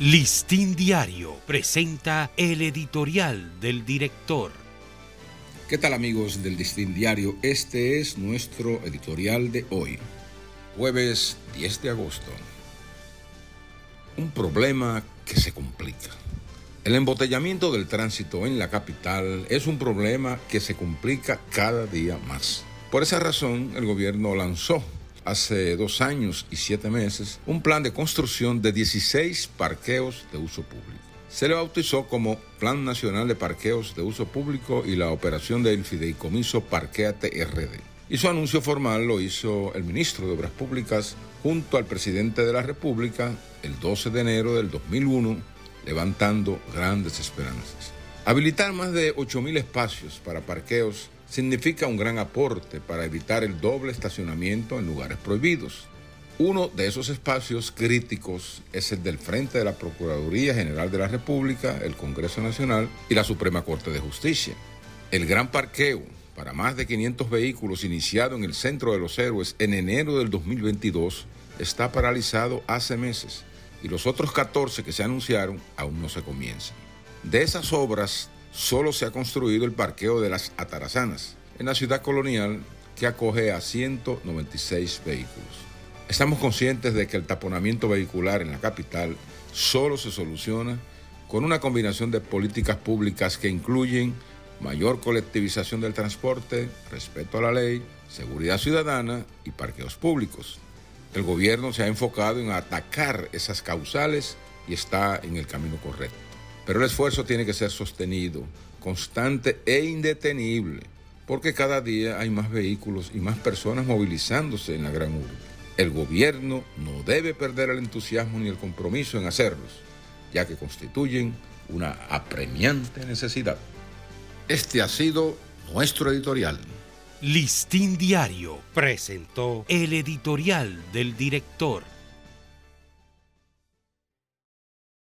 Listín Diario presenta el editorial del director. ¿Qué tal amigos del Listín Diario? Este es nuestro editorial de hoy, jueves 10 de agosto. Un problema que se complica. El embotellamiento del tránsito en la capital es un problema que se complica cada día más. Por esa razón, el gobierno lanzó hace dos años y siete meses un plan de construcción de 16 parqueos de uso público. Se le bautizó como Plan Nacional de Parqueos de Uso Público y la operación del fideicomiso Parqueate RD. Y su anuncio formal lo hizo el ministro de Obras Públicas junto al presidente de la República el 12 de enero del 2001, levantando grandes esperanzas. Habilitar más de 8.000 espacios para parqueos significa un gran aporte para evitar el doble estacionamiento en lugares prohibidos. Uno de esos espacios críticos es el del frente de la Procuraduría General de la República, el Congreso Nacional y la Suprema Corte de Justicia. El gran parqueo para más de 500 vehículos iniciado en el Centro de los Héroes en enero del 2022 está paralizado hace meses y los otros 14 que se anunciaron aún no se comienzan. De esas obras, solo se ha construido el parqueo de las Atarazanas, en la ciudad colonial que acoge a 196 vehículos. Estamos conscientes de que el taponamiento vehicular en la capital solo se soluciona con una combinación de políticas públicas que incluyen mayor colectivización del transporte, respeto a la ley, seguridad ciudadana y parqueos públicos. El gobierno se ha enfocado en atacar esas causales y está en el camino correcto. Pero el esfuerzo tiene que ser sostenido, constante e indetenible, porque cada día hay más vehículos y más personas movilizándose en la gran urbe. El gobierno no debe perder el entusiasmo ni el compromiso en hacerlos, ya que constituyen una apremiante necesidad. Este ha sido nuestro editorial. Listín Diario presentó el editorial del director.